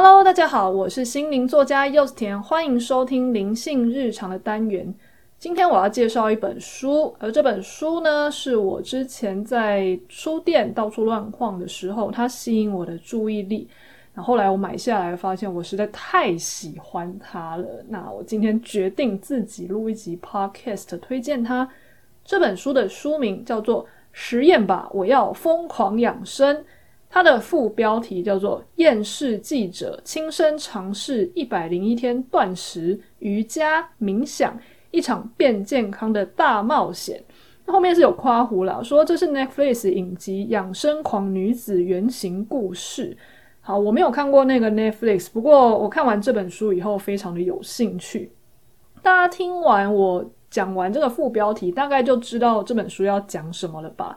Hello，大家好，我是心灵作家柚子甜，欢迎收听灵性日常的单元。今天我要介绍一本书，而这本书呢，是我之前在书店到处乱晃的时候，它吸引我的注意力。然后来我买下来，发现我实在太喜欢它了。那我今天决定自己录一集 Podcast 推荐它。这本书的书名叫做《实验吧，我要疯狂养生》。它的副标题叫做《厌世记者亲身尝试一百零一天断食、瑜伽、冥想，一场变健康的大冒险》。那后面是有夸胡了，说这是 Netflix 影集《养生狂女子原型故事》。好，我没有看过那个 Netflix，不过我看完这本书以后非常的有兴趣。大家听完我讲完这个副标题，大概就知道这本书要讲什么了吧？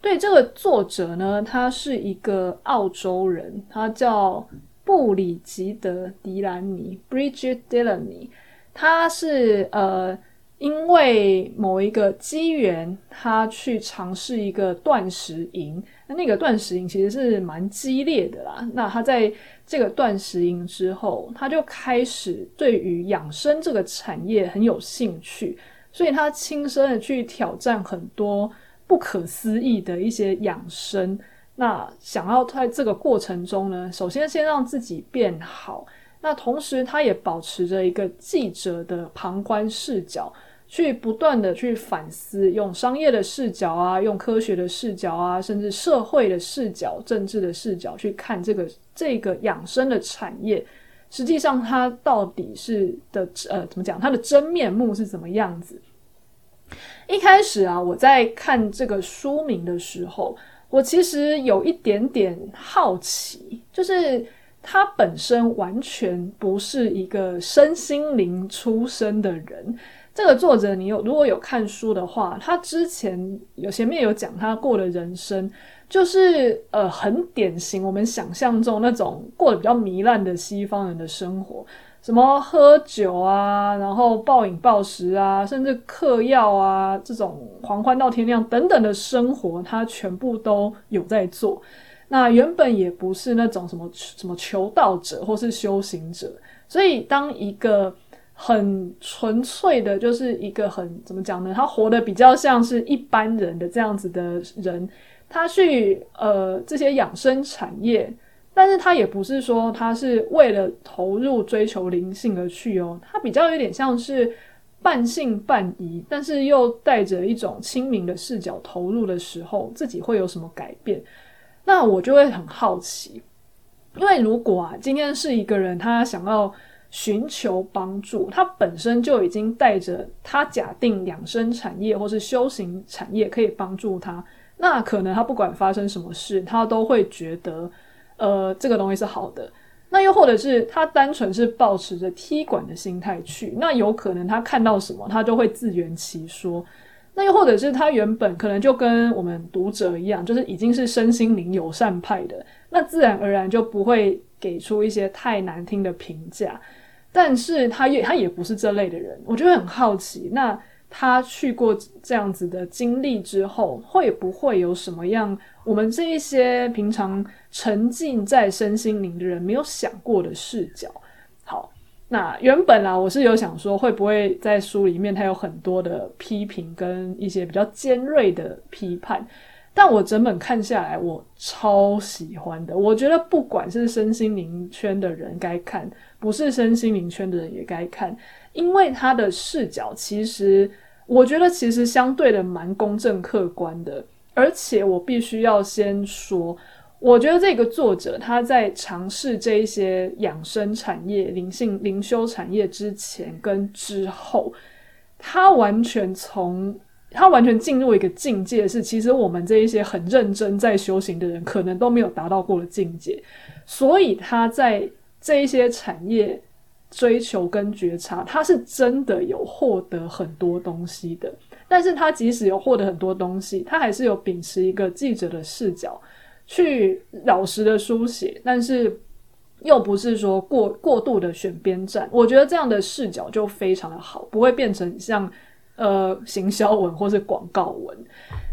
对，这个作者呢，他是一个澳洲人，他叫布里吉德·迪兰尼 （Bridget Delany），。他是呃，因为某一个机缘，他去尝试一个断食营。那那个断食营其实是蛮激烈的啦。那他在这个断食营之后，他就开始对于养生这个产业很有兴趣，所以他亲身的去挑战很多。不可思议的一些养生，那想要在这个过程中呢，首先先让自己变好，那同时他也保持着一个记者的旁观视角，去不断的去反思，用商业的视角啊，用科学的视角啊，甚至社会的视角、政治的视角去看这个这个养生的产业，实际上它到底是的呃怎么讲，它的真面目是怎么样子？一开始啊，我在看这个书名的时候，我其实有一点点好奇，就是他本身完全不是一个身心灵出身的人。这个作者，你有如果有看书的话，他之前有前面有讲他过的人生，就是呃很典型我们想象中那种过得比较糜烂的西方人的生活。什么喝酒啊，然后暴饮暴食啊，甚至嗑药啊，这种狂欢到天亮等等的生活，他全部都有在做。那原本也不是那种什么什么求道者或是修行者，所以当一个很纯粹的，就是一个很怎么讲呢？他活得比较像是一般人的这样子的人，他去呃这些养生产业。但是他也不是说他是为了投入追求灵性而去哦，他比较有点像是半信半疑，但是又带着一种清明的视角投入的时候，自己会有什么改变？那我就会很好奇，因为如果啊，今天是一个人他想要寻求帮助，他本身就已经带着他假定养生产业或是修行产业可以帮助他，那可能他不管发生什么事，他都会觉得。呃，这个东西是好的，那又或者是他单纯是抱持着踢馆的心态去，那有可能他看到什么，他就会自圆其说。那又或者是他原本可能就跟我们读者一样，就是已经是身心灵友善派的，那自然而然就不会给出一些太难听的评价。但是他也 他也不是这类的人，我觉得很好奇，那他去过这样子的经历之后，会不会有什么样？我们这一些平常沉浸在身心灵的人没有想过的视角。好，那原本啦，我是有想说，会不会在书里面它有很多的批评跟一些比较尖锐的批判？但我整本看下来，我超喜欢的。我觉得不管是身心灵圈的人该看，不是身心灵圈的人也该看，因为他的视角其实，我觉得其实相对的蛮公正客观的。而且我必须要先说，我觉得这个作者他在尝试这一些养生产业、灵性灵修产业之前跟之后，他完全从他完全进入一个境界，是其实我们这一些很认真在修行的人可能都没有达到过的境界，所以他在这一些产业追求跟觉察，他是真的有获得很多东西的。但是他即使有获得很多东西，他还是有秉持一个记者的视角去老实的书写，但是又不是说过过度的选边站。我觉得这样的视角就非常的好，不会变成像呃行销文或是广告文。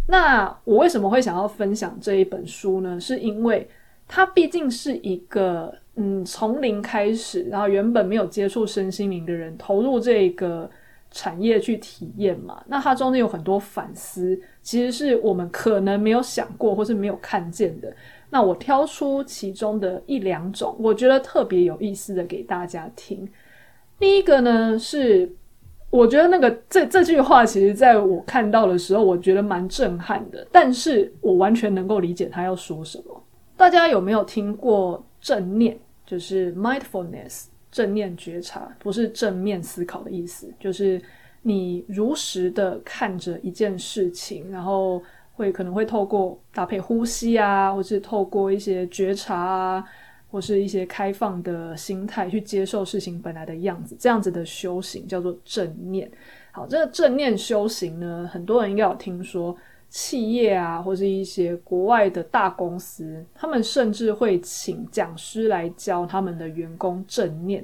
那我为什么会想要分享这一本书呢？是因为它毕竟是一个嗯，从零开始，然后原本没有接触身心灵的人投入这个产业去体验嘛，那它中间有很多反思，其实是我们可能没有想过或是没有看见的。那我挑出其中的一两种，我觉得特别有意思的给大家听。第一个呢是，我觉得那个这这句话，其实在我看到的时候，我觉得蛮震撼的，但是我完全能够理解他要说什么。大家有没有听过正念？就是 mindfulness，正念觉察，不是正面思考的意思，就是你如实的看着一件事情，然后会可能会透过搭配呼吸啊，或是透过一些觉察啊，或是一些开放的心态去接受事情本来的样子，这样子的修行叫做正念。好，这个正念修行呢，很多人应该有听说。企业啊，或是一些国外的大公司，他们甚至会请讲师来教他们的员工正念。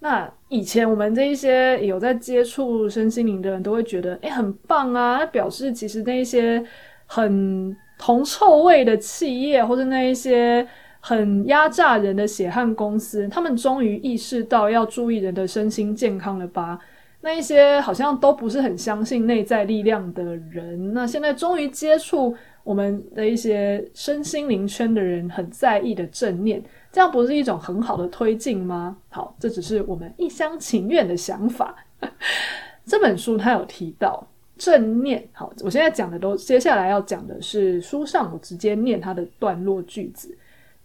那以前我们这一些有在接触身心灵的人都会觉得，诶，很棒啊！表示其实那一些很铜臭味的企业，或者那一些很压榨人的血汗公司，他们终于意识到要注意人的身心健康了吧？那一些好像都不是很相信内在力量的人，那现在终于接触我们的一些身心灵圈的人很在意的正念，这样不是一种很好的推进吗？好，这只是我们一厢情愿的想法。这本书它有提到正念，好，我现在讲的都接下来要讲的是书上我直接念它的段落句子。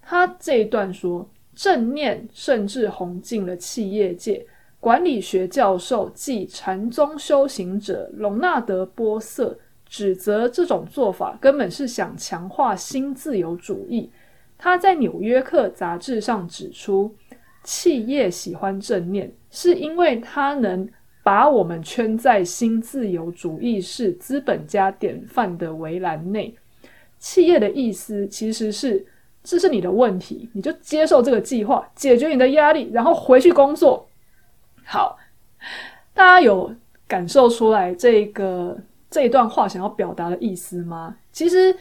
他这一段说，正念甚至红进了企业界。管理学教授暨禅宗修行者隆纳德·波瑟指责这种做法根本是想强化新自由主义。他在《纽约客》杂志上指出，企业喜欢正念，是因为它能把我们圈在新自由主义是资本家典范的围栏内。企业的意思其实是，这是你的问题，你就接受这个计划，解决你的压力，然后回去工作。好，大家有感受出来这个这一段话想要表达的意思吗？其实，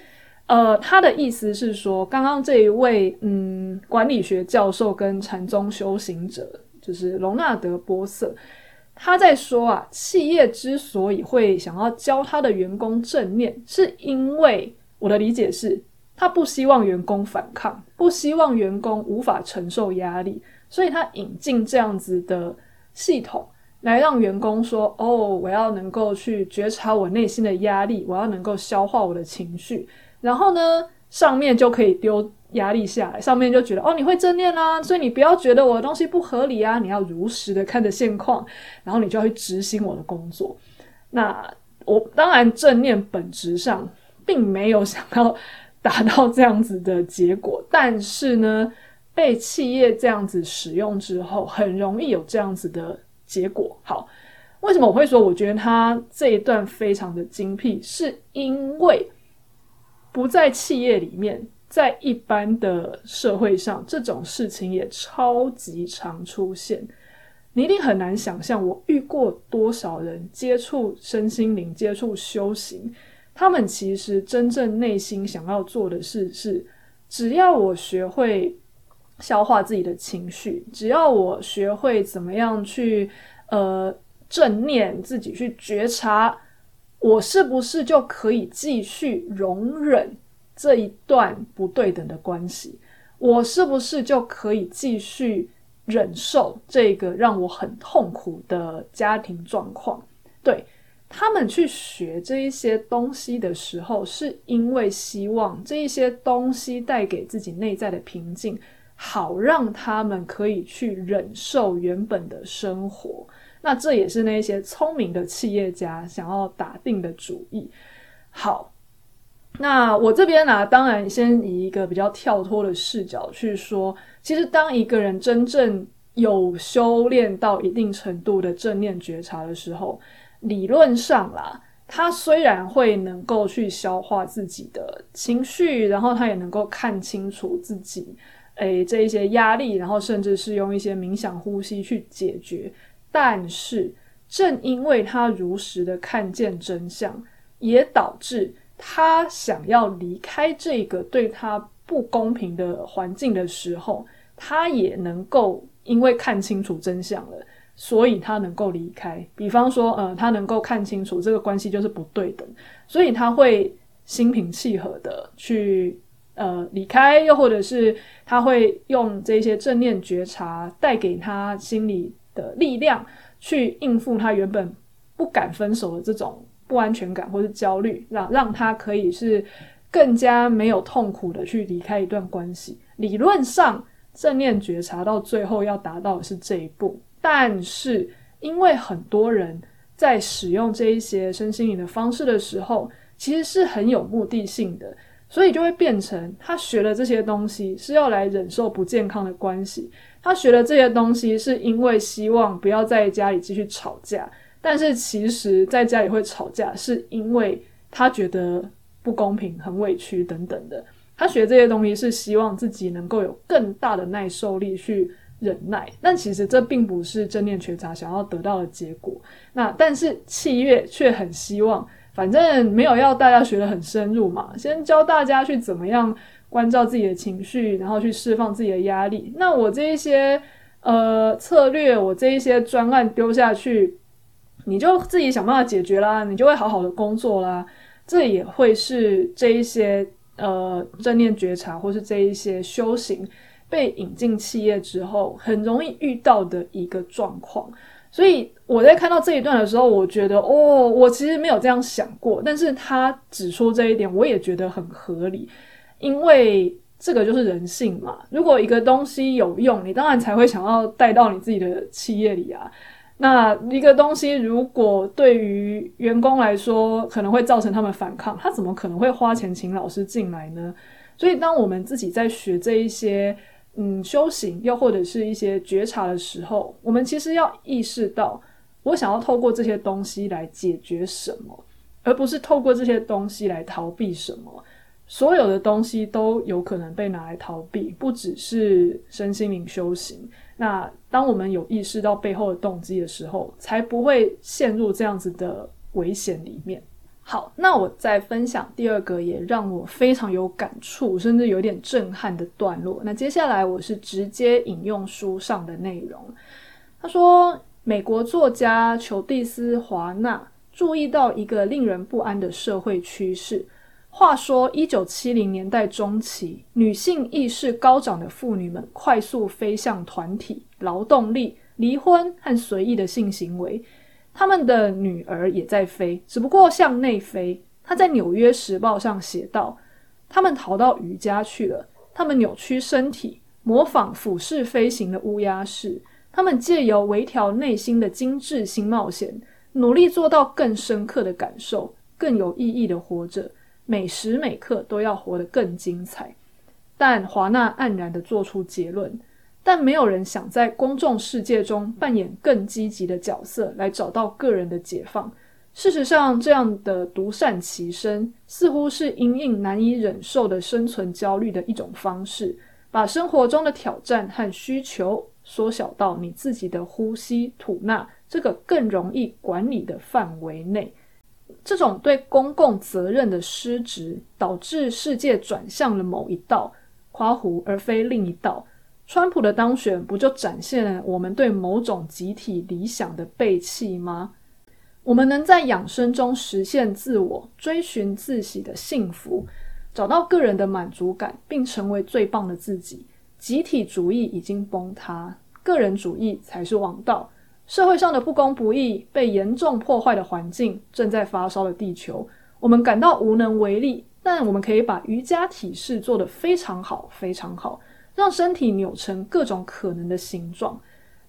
呃，他的意思是说，刚刚这一位嗯管理学教授跟禅宗修行者，就是隆纳德·波瑟，他在说啊，企业之所以会想要教他的员工正念，是因为我的理解是，他不希望员工反抗，不希望员工无法承受压力，所以他引进这样子的。系统来让员工说：“哦，我要能够去觉察我内心的压力，我要能够消化我的情绪。然后呢，上面就可以丢压力下来，上面就觉得哦，你会正念啦，所以你不要觉得我的东西不合理啊，你要如实的看着现况，然后你就要去执行我的工作。那我当然正念本质上并没有想要达到这样子的结果，但是呢。”被企业这样子使用之后，很容易有这样子的结果。好，为什么我会说我觉得他这一段非常的精辟？是因为不在企业里面，在一般的社会上，这种事情也超级常出现。你一定很难想象，我遇过多少人接触身心灵、接触修行，他们其实真正内心想要做的事是，只要我学会。消化自己的情绪，只要我学会怎么样去呃正念，自己去觉察，我是不是就可以继续容忍这一段不对等的关系？我是不是就可以继续忍受这个让我很痛苦的家庭状况？对，他们去学这一些东西的时候，是因为希望这一些东西带给自己内在的平静。好让他们可以去忍受原本的生活，那这也是那些聪明的企业家想要打定的主意。好，那我这边呢、当然先以一个比较跳脱的视角去说，其实当一个人真正有修炼到一定程度的正念觉察的时候，理论上啦，他虽然会能够去消化自己的情绪，然后他也能够看清楚自己。诶，这一些压力，然后甚至是用一些冥想呼吸去解决。但是，正因为他如实的看见真相，也导致他想要离开这个对他不公平的环境的时候，他也能够因为看清楚真相了，所以他能够离开。比方说，呃，他能够看清楚这个关系就是不对等，所以他会心平气和的去呃离开，又或者是他会用这些正念觉察带给他心里的力量，去应付他原本不敢分手的这种不安全感或是焦虑，让让他可以是。更加没有痛苦的去离开一段关系。理论上，正念觉察到最后要达到的是这一步，但是因为很多人在使用这一些身心灵的方式的时候，其实是很有目的性的，所以就会变成他学了这些东西是要来忍受不健康的关系，他学了这些东西是因为希望不要在家里继续吵架，但是其实在家里会吵架，是因为他觉得。不公平、很委屈等等的，他学这些东西是希望自己能够有更大的耐受力去忍耐，但其实这并不是正念觉察想要得到的结果。那但是企业却很希望，反正没有要大家学得很深入嘛，先教大家去怎么样关照自己的情绪，然后去释放自己的压力。那我这一些呃策略，我这一些专案丢下去，你就自己想办法解决啦，你就会好好的工作啦。这也会是这一些呃正念觉察，或是这一些修行被引进企业之后，很容易遇到的一个状况。所以我在看到这一段的时候，我觉得哦，我其实没有这样想过。但是他指出这一点，我也觉得很合理，因为这个就是人性嘛。如果一个东西有用，你当然才会想要带到你自己的企业里啊。那一个东西，如果对于员工来说可能会造成他们反抗，他怎么可能会花钱请老师进来呢？所以，当我们自己在学这一些嗯修行，又或者是一些觉察的时候，我们其实要意识到，我想要透过这些东西来解决什么，而不是透过这些东西来逃避什么。所有的东西都有可能被拿来逃避，不只是身心灵修行。那当我们有意识到背后的动机的时候，才不会陷入这样子的危险里面。好，那我再分享第二个也让我非常有感触，甚至有点震撼的段落。那接下来我是直接引用书上的内容。他说，美国作家裘蒂斯·华纳注意到一个令人不安的社会趋势。话说，一九七零年代中期，女性意识高涨的妇女们快速飞向团体、劳动力、离婚和随意的性行为。他们的女儿也在飞，只不过向内飞。她在《纽约时报》上写道：“他们逃到瑜伽去了。他们扭曲身体，模仿俯视飞行的乌鸦式。他们借由微调内心的精致新冒险，努力做到更深刻的感受，更有意义的活着。”每时每刻都要活得更精彩，但华纳黯然地做出结论：但没有人想在公众世界中扮演更积极的角色，来找到个人的解放。事实上，这样的独善其身，似乎是因应难以忍受的生存焦虑的一种方式，把生活中的挑战和需求缩小到你自己的呼吸吐纳这个更容易管理的范围内。这种对公共责任的失职，导致世界转向了某一道夸弧，而非另一道。川普的当选不就展现了我们对某种集体理想的背弃吗？我们能在养生中实现自我，追寻自喜的幸福，找到个人的满足感，并成为最棒的自己。集体主义已经崩塌，个人主义才是王道。社会上的不公不义，被严重破坏的环境，正在发烧的地球，我们感到无能为力。但我们可以把瑜伽体式做得非常好，非常好，让身体扭成各种可能的形状。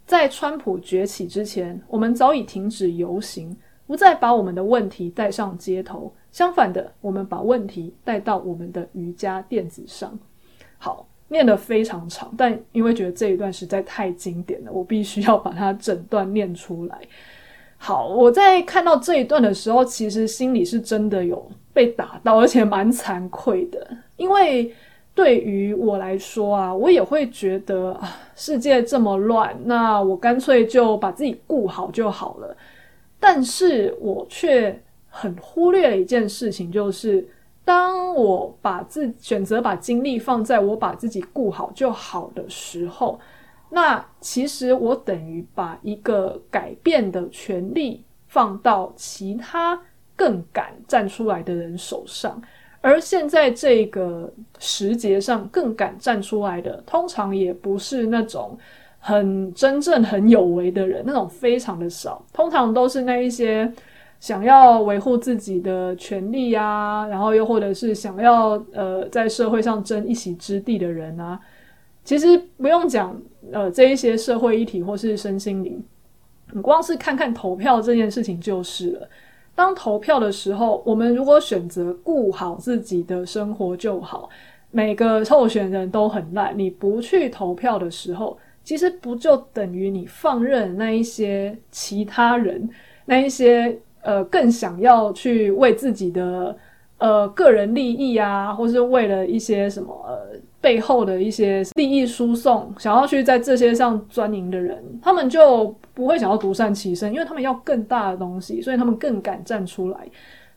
在川普崛起之前，我们早已停止游行，不再把我们的问题带上街头。相反的，我们把问题带到我们的瑜伽垫子上。好。念得非常长，但因为觉得这一段实在太经典了，我必须要把它整段念出来。好，我在看到这一段的时候，其实心里是真的有被打到，而且蛮惭愧的。因为对于我来说啊，我也会觉得，世界这么乱，那我干脆就把自己顾好就好了。但是我却很忽略了一件事情，就是当我把自选择把精力放在我把自己顾好就好的时候，那其实我等于把一个改变的权利放到其他更敢站出来的人手上。而现在这个时节上，更敢站出来的，通常也不是那种很真正很有为的人，那种非常的少，通常都是那一些。想要维护自己的权利啊，然后又或者是想要呃在社会上争一席之地的人啊，其实不用讲呃这一些社会议题或是身心灵，你光是看看投票这件事情就是了。当投票的时候，我们如果选择顾好自己的生活就好，每个候选人都很烂，你不去投票的时候，其实不就等于你放任那一些其他人，那一些。呃，更想要去为自己的呃个人利益啊，或是为了一些什么呃背后的一些利益输送，想要去在这些上钻营的人，他们就不会想要独善其身，因为他们要更大的东西，所以他们更敢站出来。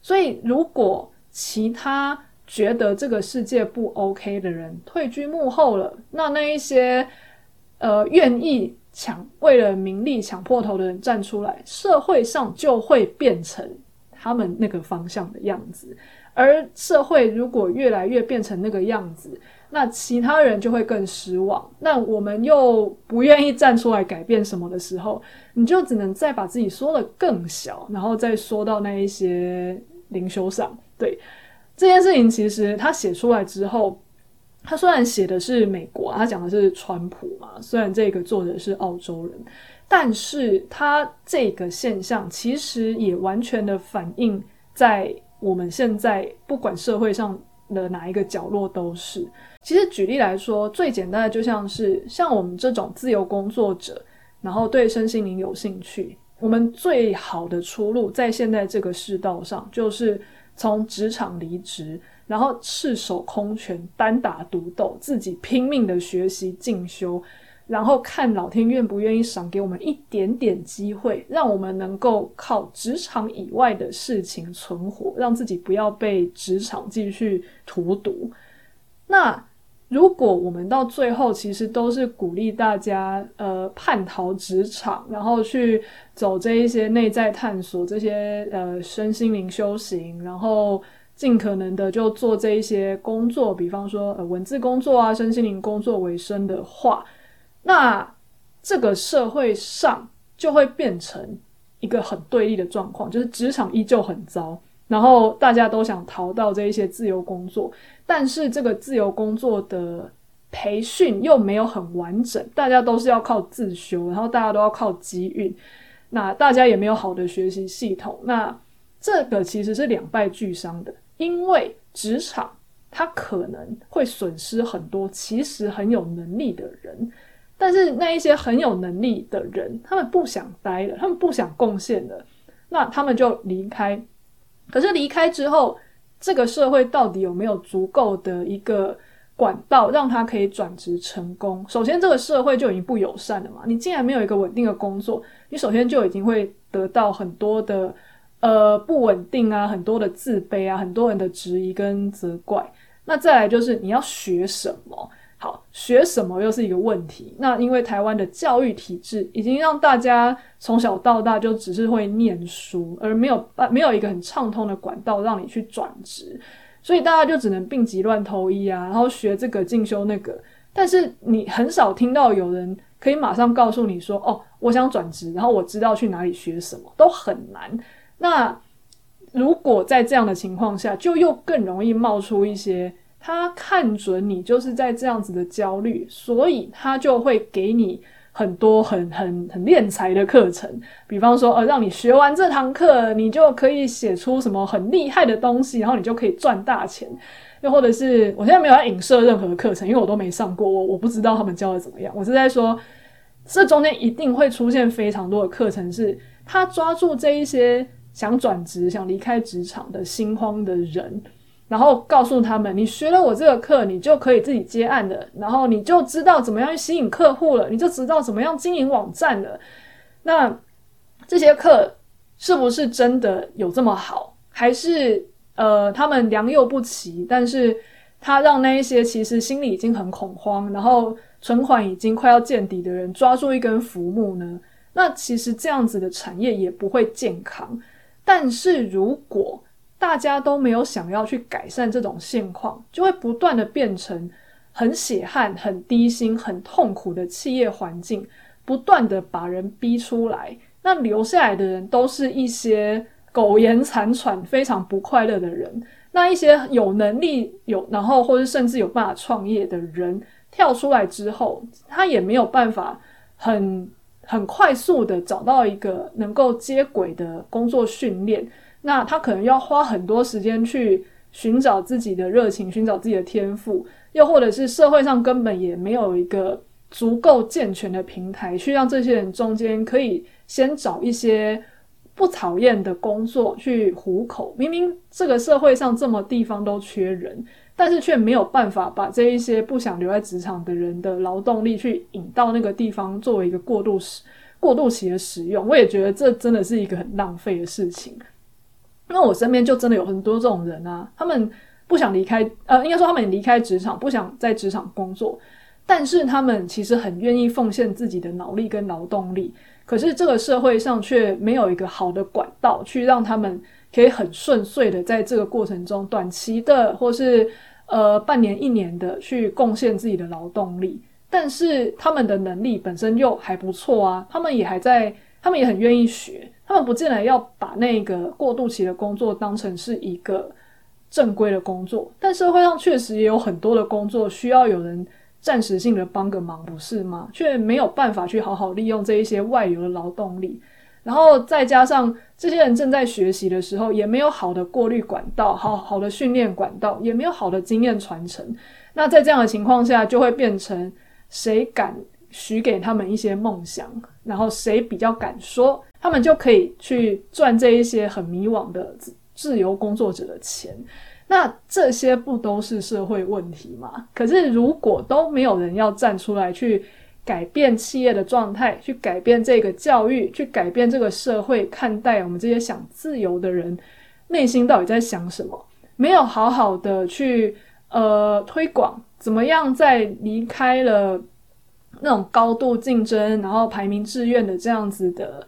所以，如果其他觉得这个世界不 OK 的人退居幕后了，那那一些呃愿意。抢为了名利抢破头的人站出来，社会上就会变成他们那个方向的样子。而社会如果越来越变成那个样子，那其他人就会更失望。那我们又不愿意站出来改变什么的时候，你就只能再把自己缩得更小，然后再缩到那一些灵修上。对，这件事情，其实他写出来之后。他虽然写的是美国，他讲的是川普嘛，虽然这个作者是澳洲人，但是他这个现象其实也完全的反映在我们现在不管社会上的哪一个角落都是。其实举例来说，最简单的就像是像我们这种自由工作者，然后对身心灵有兴趣，我们最好的出路在现在这个世道上，就是从职场离职。然后赤手空拳，单打独斗，自己拼命的学习进修，然后看老天愿不愿意赏给我们一点点机会，让我们能够靠职场以外的事情存活，让自己不要被职场继续荼毒。那如果我们到最后其实都是鼓励大家，呃，叛逃职场，然后去走这一些内在探索，这些呃身心灵修行，然后。尽可能的就做这一些工作，比方说呃文字工作啊、身心灵工作为生的话，那这个社会上就会变成一个很对立的状况，就是职场依旧很糟，然后大家都想逃到这一些自由工作，但是这个自由工作的培训又没有很完整，大家都是要靠自修，然后大家都要靠机运，那大家也没有好的学习系统，那这个其实是两败俱伤的。因为职场，他可能会损失很多其实很有能力的人，但是那一些很有能力的人，他们不想待了，他们不想贡献了，那他们就离开。可是离开之后，这个社会到底有没有足够的一个管道让他可以转职成功？首先，这个社会就已经不友善了嘛。你既然没有一个稳定的工作，你首先就已经会得到很多的。呃，不稳定啊，很多的自卑啊，很多人的质疑跟责怪。那再来就是你要学什么？好，学什么又是一个问题。那因为台湾的教育体制已经让大家从小到大就只是会念书，而没有办没有一个很畅通的管道让你去转职，所以大家就只能病急乱投医啊，然后学这个进修那个。但是你很少听到有人可以马上告诉你说：“哦，我想转职，然后我知道去哪里学什么。”都很难。那如果在这样的情况下，就又更容易冒出一些他看准你就是在这样子的焦虑，所以他就会给你很多很很很敛财的课程，比方说，呃，让你学完这堂课，你就可以写出什么很厉害的东西，然后你就可以赚大钱。又或者是，我现在没有在影射任何课程，因为我都没上过，我我不知道他们教的怎么样。我是在说，这中间一定会出现非常多的课程，是他抓住这一些。想转职、想离开职场的心慌的人，然后告诉他们：你学了我这个课，你就可以自己接案了，然后你就知道怎么样去吸引客户了，你就知道怎么样经营网站了。那这些课是不是真的有这么好？还是呃，他们良莠不齐，但是他让那一些其实心里已经很恐慌，然后存款已经快要见底的人抓住一根浮木呢？那其实这样子的产业也不会健康。但是如果大家都没有想要去改善这种现况，就会不断的变成很血汗、很低薪、很痛苦的企业环境，不断的把人逼出来。那留下来的人都是一些苟延残喘、非常不快乐的人。那一些有能力有，然后或者甚至有办法创业的人跳出来之后，他也没有办法很很快速的找到一个能够接轨的工作训练。那他可能要花很多时间去寻找自己的热情，寻找自己的天赋，又或者是社会上根本也没有一个足够健全的平台，去让这些人中间可以先找一些不讨厌的工作去糊口。明明这个社会上这么地方都缺人，但是却没有办法把这一些不想留在职场的人的劳动力去引到那个地方作为一个过渡时过渡期的使用。我也觉得这真的是一个很浪费的事情。那我身边就真的有很多这种人啊，他们不想离开，呃，应该说他们离开职场，不想在职场工作，但是他们其实很愿意奉献自己的脑力跟劳动力，可是这个社会上却没有一个好的管道去让他们可以很顺遂的在这个过程中，短期的或是呃半年一年的去贡献自己的劳动力，但是他们的能力本身又还不错啊，他们也还在，他们也很愿意学。他们不见得要把那个过渡期的工作当成是一个正规的工作，但社会上确实也有很多的工作需要有人暂时性的帮个忙，不是吗？却没有办法去好好利用这一些外流的劳动力，然后再加上这些人正在学习的时候，也没有好的过滤管道，好好的训练管道，也没有好的经验传承。那在这样的情况下，就会变成谁敢许给他们一些梦想，然后谁比较敢说。他们就可以去赚这一些很迷惘的自由工作者的钱，那这些不都是社会问题吗？可是如果都没有人要站出来去改变企业的状态，去改变这个教育，去改变这个社会看待我们这些想自由的人内心到底在想什么？没有好好的去呃推广，怎么样在离开了那种高度竞争，然后排名志愿的这样子的。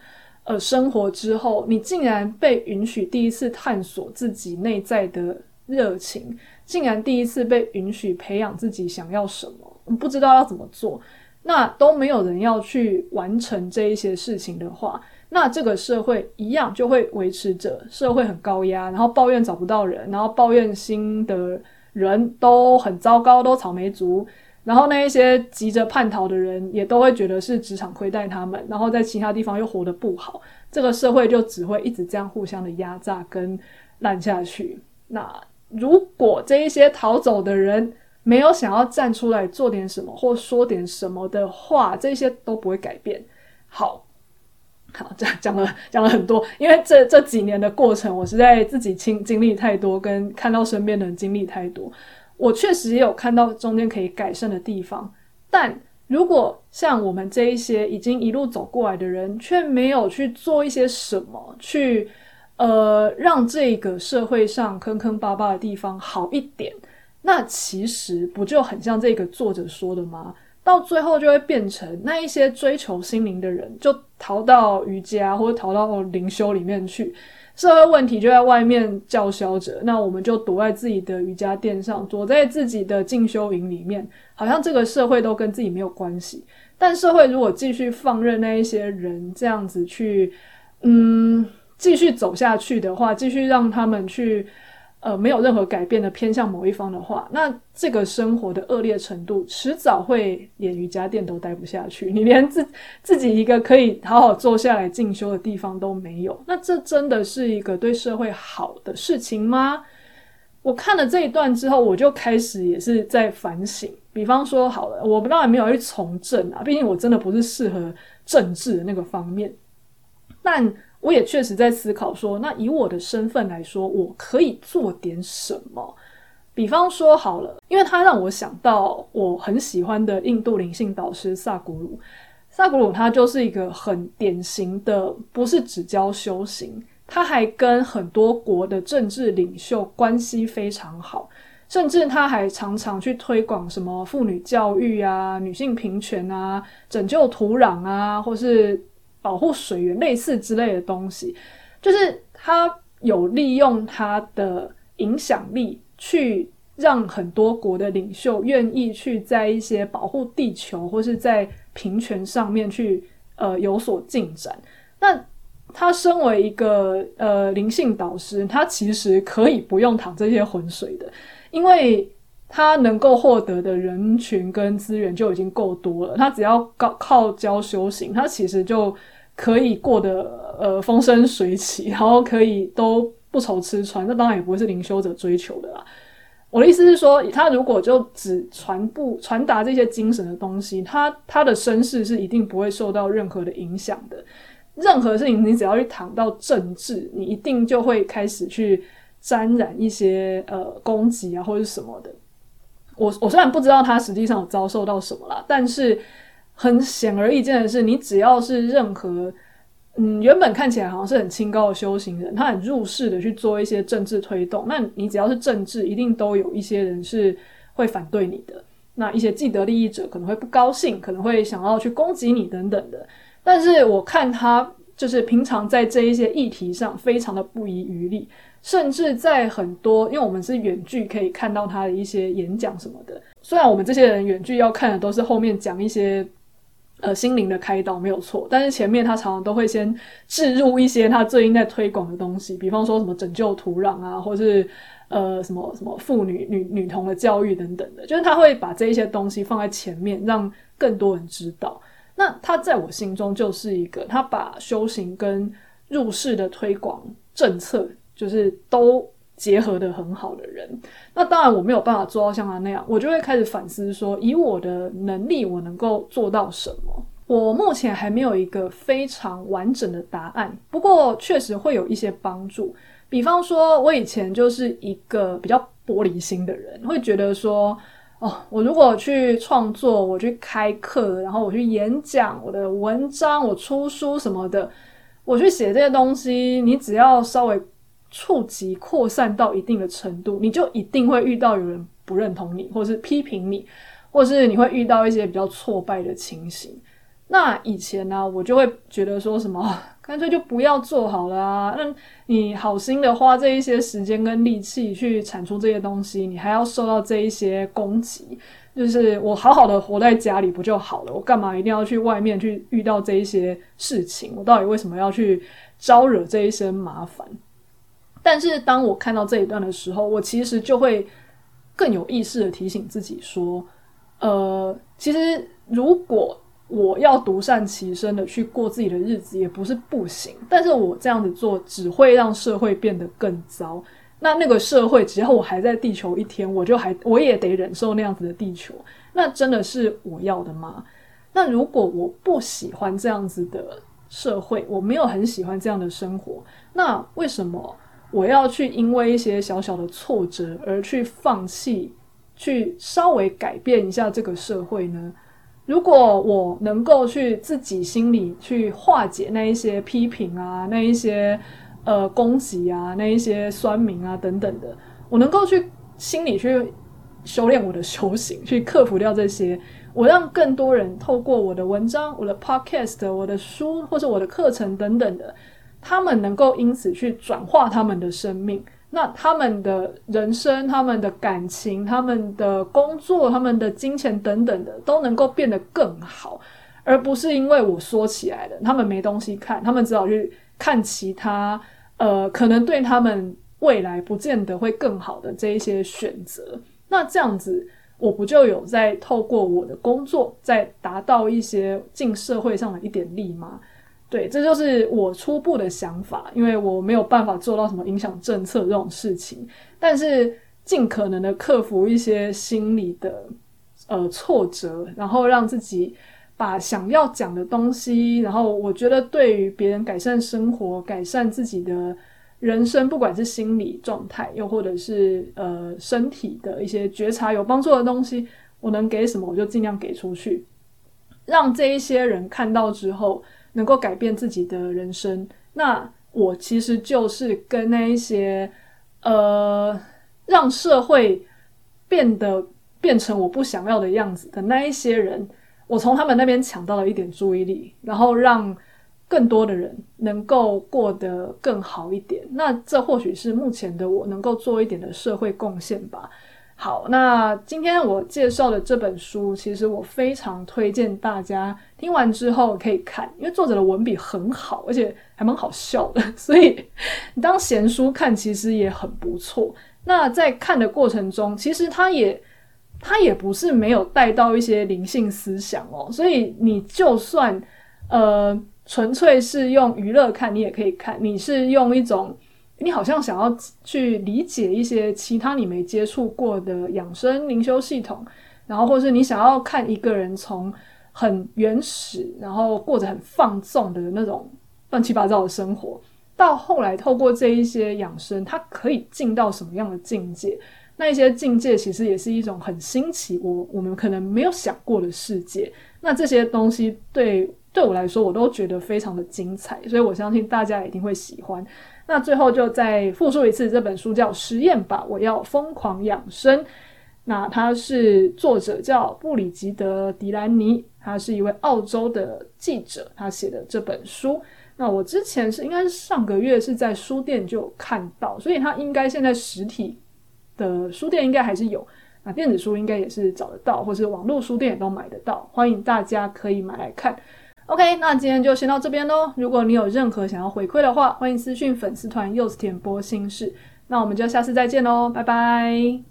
呃，生活之后，你竟然被允许第一次探索自己内在的热情，竟然第一次被允许培养自己想要什么，不知道要怎么做，那都没有人要去完成这一些事情的话，那这个社会一样就会维持着社会很高压，然后抱怨找不到人，然后抱怨新的人都很糟糕，都草莓族。然后那一些急着叛逃的人也都会觉得是职场亏待他们，然后在其他地方又活得不好，这个社会就只会一直这样互相的压榨跟烂下去。那如果这一些逃走的人没有想要站出来做点什么或说点什么的话，这些都不会改变。好，好，这样讲了讲了很多，因为这这几年的过程，我实在自己经经历太多，跟看到身边的人经历太多。我确实也有看到中间可以改善的地方，但如果像我们这一些已经一路走过来的人，却没有去做一些什么，去呃让这个社会上坑坑巴巴的地方好一点，那其实不就很像这个作者说的吗？到最后就会变成那一些追求心灵的人，就逃到瑜伽或者逃到灵修里面去。社会问题就在外面叫嚣着，那我们就躲在自己的瑜伽垫上，躲在自己的进修营里面，好像这个社会都跟自己没有关系。但社会如果继续放任那一些人这样子去，嗯，继续走下去的话，继续让他们去。呃，没有任何改变的偏向某一方的话，那这个生活的恶劣程度，迟早会连瑜伽垫都待不下去。你连自自己一个可以好好坐下来进修的地方都没有，那这真的是一个对社会好的事情吗？我看了这一段之后，我就开始也是在反省。比方说，好了，我不当然没有去从政啊，毕竟我真的不是适合政治的那个方面，但。我也确实在思考说，那以我的身份来说，我可以做点什么？比方说好了，因为他让我想到我很喜欢的印度灵性导师萨古鲁。萨古鲁他就是一个很典型的，不是只教修行，他还跟很多国的政治领袖关系非常好，甚至他还常常去推广什么妇女教育啊、女性平权啊、拯救土壤啊，或是保护水源类似之类的东西。就是他有利用他的影响力去让很多国的领袖愿意去在一些保护地球或是在平权上面去呃有所进展。那他身为一个呃灵性导师，他其实可以不用淌这些浑水的，因为他能够获得的人群跟资源就已经够多了。他只要靠靠教修行，他其实就可以过得呃风生水起，然后可以都不愁吃穿。那当然也不会是灵修者追求的啦。我的意思是说，他如果就只传布传达这些精神的东西，他他的身世是一定不会受到任何的影响的。任何事情，你只要去谈到政治，你一定就会开始去沾染一些呃攻击啊，或者什么的。我我虽然不知道他实际上有遭受到什么啦，但是很显而易见的是，你只要是任何嗯原本看起来好像是很清高的修行人，他很入世的去做一些政治推动，那你只要是政治，一定都有一些人是会反对你的。那一些既得利益者可能会不高兴，可能会想要去攻击你等等的。但是我看他就是平常在这一些议题上非常的不遗余力，甚至在很多，因为我们是远距可以看到他的一些演讲什么的。虽然我们这些人远距要看的都是后面讲一些呃心灵的开导没有错，但是前面他常常都会先置入一些他最近在推广的东西，比方说什么拯救土壤啊，或是呃什么什么妇女女女童的教育等等的，就是他会把这一些东西放在前面，让更多人知道。那他在我心中就是一个，他把修行跟入世的推广政策，就是都结合得很好的人。那当然我没有办法做到像他那样，我就会开始反思说，以我的能力，我能够做到什么？我目前还没有一个非常完整的答案，不过确实会有一些帮助。比方说，我以前就是一个比较玻璃心的人，会觉得说，哦，我如果去创作，我去开课，然后我去演讲，我的文章，我出书什么的，我去写这些东西，你只要稍微触及扩散到一定的程度，你就一定会遇到有人不认同你，或是批评你，或是你会遇到一些比较挫败的情形。那以前呢、我就会觉得说什么。干脆就不要做好了啊！那你好心的花这一些时间跟力气去产出这些东西，你还要受到这一些攻击，就是我好好的活在家里不就好了？我干嘛一定要去外面去遇到这一些事情？我到底为什么要去招惹这一些麻烦？但是当我看到这一段的时候，我其实就会更有意识的提醒自己说，呃，其实如果我要独善其身的去过自己的日子也不是不行，但是我这样子做只会让社会变得更糟。那那个社会，只要我还在地球一天，我就还我也得忍受那样子的地球。那真的是我要的吗？那如果我不喜欢这样子的社会，我没有很喜欢这样的生活，那为什么我要去因为一些小小的挫折而去放弃，去稍微改变一下这个社会呢？如果我能够去自己心里去化解那一些批评啊，那一些呃攻击啊，那一些酸民啊等等的，我能够去心里去修炼我的修行，去克服掉这些，我让更多人透过我的文章、我的 podcast、我的书或者我的课程等等的，他们能够因此去转化他们的生命。那他们的人生、他们的感情、他们的工作、他们的金钱等等的，都能够变得更好，而不是因为我说起来的，他们没东西看，他们只好去看其他，呃，可能对他们未来不见得会更好的这一些选择。那这样子，我不就有在透过我的工作，在达到一些进社会上的一点力吗？对，这就是我初步的想法，因为我没有办法做到什么影响政策这种事情，但是尽可能的克服一些心理的呃挫折，然后让自己把想要讲的东西，然后我觉得对于别人改善生活、改善自己的人生，不管是心理状态，又或者是呃身体的一些觉察有帮助的东西，我能给什么我就尽量给出去，让这一些人看到之后。能够改变自己的人生，那我其实就是跟那一些呃让社会变得变成我不想要的样子的那一些人，我从他们那边抢到了一点注意力，然后让更多的人能够过得更好一点。那这或许是目前的我能够做一点的社会贡献吧。好，那今天我介绍的这本书，其实我非常推荐大家听完之后可以看，因为作者的文笔很好，而且还蛮好笑的，所以你当闲书看其实也很不错。那在看的过程中，其实他也他也不是没有带到一些灵性思想哦，所以你就算呃纯粹是用娱乐看，你也可以看，你是用一种。你好像想要去理解一些其他你没接触过的养生灵修系统，然后或是你想要看一个人从很原始，然后过着很放纵的那种乱七八糟的生活，到后来透过这一些养生，他可以进到什么样的境界？那一些境界其实也是一种很新奇，我我们可能没有想过的世界。那这些东西对对我来说，我都觉得非常的精彩，所以我相信大家一定会喜欢。那最后就再复述一次，这本书叫《实验吧，我要疯狂养生》。那它是作者叫布里吉德·迪兰尼，他是一位澳洲的记者，他写的这本书。那我之前是应该是上个月是在书店就看到，所以他应该现在实体的书店应该还是有，那电子书应该也是找得到，或是网络书店也都买得到，欢迎大家可以买来看。OK，那今天就先到这边喽。如果你有任何想要回馈的话，欢迎私讯粉丝团柚子甜播心事。那我们就下次再见喽，拜拜。